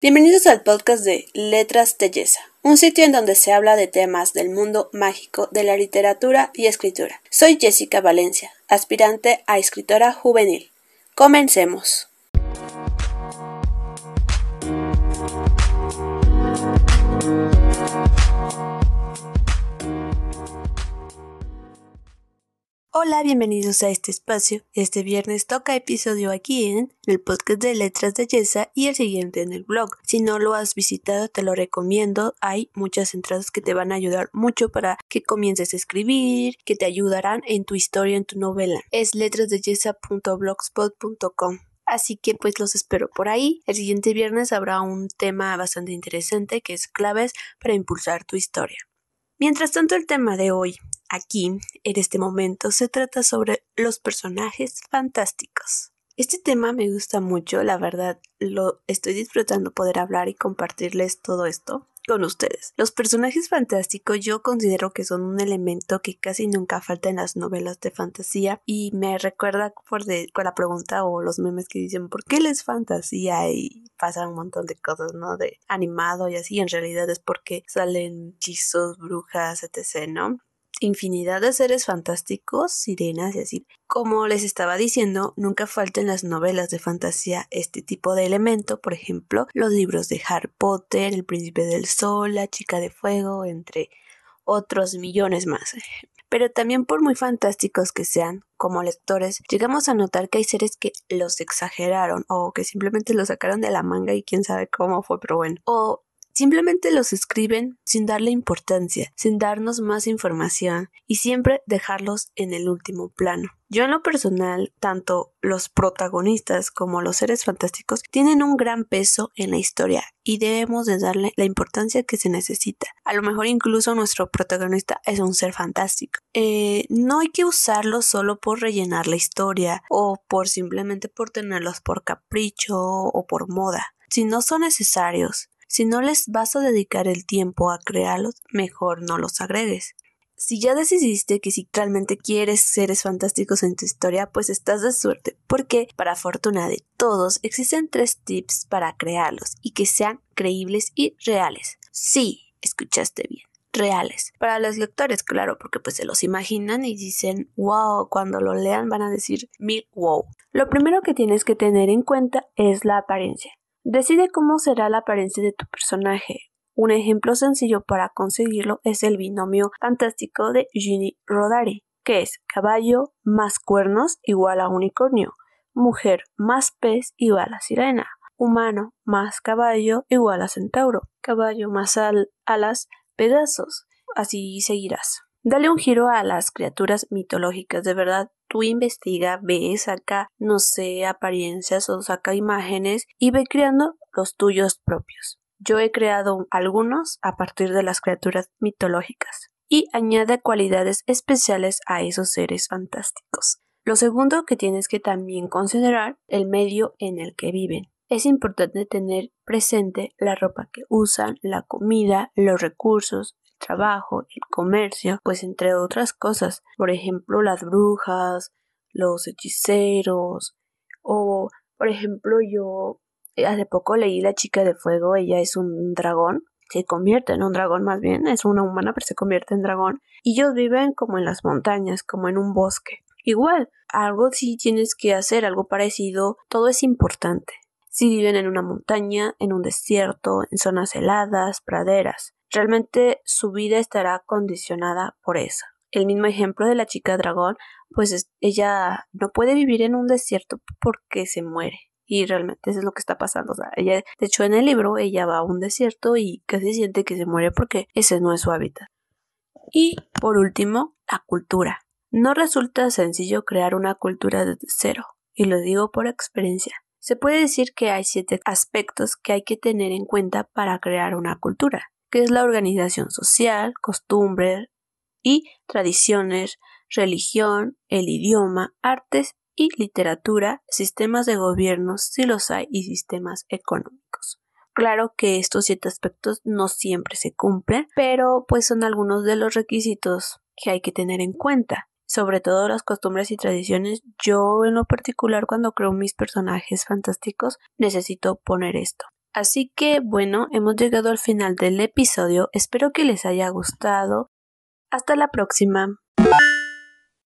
Bienvenidos al podcast de Letras de Yesa, un sitio en donde se habla de temas del mundo mágico de la literatura y escritura. Soy Jessica Valencia, aspirante a escritora juvenil. Comencemos. Hola, bienvenidos a este espacio. Este viernes toca episodio aquí en el podcast de Letras de Yesa y el siguiente en el blog. Si no lo has visitado, te lo recomiendo. Hay muchas entradas que te van a ayudar mucho para que comiences a escribir, que te ayudarán en tu historia, en tu novela. Es letrasdeyesa.blogspot.com. Así que pues los espero por ahí. El siguiente viernes habrá un tema bastante interesante que es claves para impulsar tu historia. Mientras tanto, el tema de hoy Aquí, en este momento, se trata sobre los personajes fantásticos. Este tema me gusta mucho, la verdad, lo estoy disfrutando poder hablar y compartirles todo esto con ustedes. Los personajes fantásticos yo considero que son un elemento que casi nunca falta en las novelas de fantasía y me recuerda por de, con la pregunta o los memes que dicen ¿por qué les fantasía? y pasan un montón de cosas, ¿no? De animado y así, en realidad es porque salen hechizos, brujas, etc., ¿no? Infinidad de seres fantásticos, sirenas y así. Como les estaba diciendo, nunca falta en las novelas de fantasía este tipo de elemento, por ejemplo, los libros de Harry Potter, El Príncipe del Sol, La Chica de Fuego, entre otros millones más. Pero también por muy fantásticos que sean, como lectores, llegamos a notar que hay seres que los exageraron o que simplemente los sacaron de la manga y quién sabe cómo fue, pero bueno. O Simplemente los escriben sin darle importancia, sin darnos más información y siempre dejarlos en el último plano. Yo en lo personal, tanto los protagonistas como los seres fantásticos tienen un gran peso en la historia y debemos de darle la importancia que se necesita. A lo mejor incluso nuestro protagonista es un ser fantástico. Eh, no hay que usarlos solo por rellenar la historia o por simplemente por tenerlos por capricho o por moda. Si no son necesarios, si no les vas a dedicar el tiempo a crearlos, mejor no los agregues. Si ya decidiste que si realmente quieres seres fantásticos en tu historia, pues estás de suerte, porque para fortuna de todos existen tres tips para crearlos y que sean creíbles y reales. Sí, escuchaste bien reales. Para los lectores, claro, porque pues se los imaginan y dicen wow, cuando lo lean van a decir mil wow. Lo primero que tienes que tener en cuenta es la apariencia. Decide cómo será la apariencia de tu personaje. Un ejemplo sencillo para conseguirlo es el binomio fantástico de Ginny Rodari, que es caballo más cuernos igual a unicornio, mujer más pez igual a sirena, humano más caballo igual a centauro, caballo más alas pedazos. Así seguirás. Dale un giro a las criaturas mitológicas, de verdad. Tú investiga, ve, saca, no sé, apariencias o saca imágenes y ve creando los tuyos propios. Yo he creado algunos a partir de las criaturas mitológicas y añade cualidades especiales a esos seres fantásticos. Lo segundo que tienes que también considerar el medio en el que viven. Es importante tener presente la ropa que usan, la comida, los recursos, trabajo, el comercio, pues entre otras cosas, por ejemplo las brujas, los hechiceros, o por ejemplo yo eh, hace poco leí La chica de fuego, ella es un dragón, se convierte en un dragón más bien, es una humana pero se convierte en dragón, y ellos viven como en las montañas, como en un bosque. Igual, algo si tienes que hacer, algo parecido, todo es importante. Si viven en una montaña, en un desierto, en zonas heladas, praderas realmente su vida estará condicionada por eso. El mismo ejemplo de la chica dragón, pues ella no puede vivir en un desierto porque se muere. Y realmente eso es lo que está pasando. De hecho, en el libro ella va a un desierto y casi siente que se muere porque ese no es su hábitat. Y por último, la cultura. No resulta sencillo crear una cultura desde cero, y lo digo por experiencia. Se puede decir que hay siete aspectos que hay que tener en cuenta para crear una cultura que es la organización social, costumbres y tradiciones, religión, el idioma, artes y literatura, sistemas de gobierno si los hay y sistemas económicos. Claro que estos siete aspectos no siempre se cumplen, pero pues son algunos de los requisitos que hay que tener en cuenta. Sobre todo las costumbres y tradiciones, yo en lo particular cuando creo mis personajes fantásticos necesito poner esto. Así que bueno, hemos llegado al final del episodio, espero que les haya gustado. Hasta la próxima.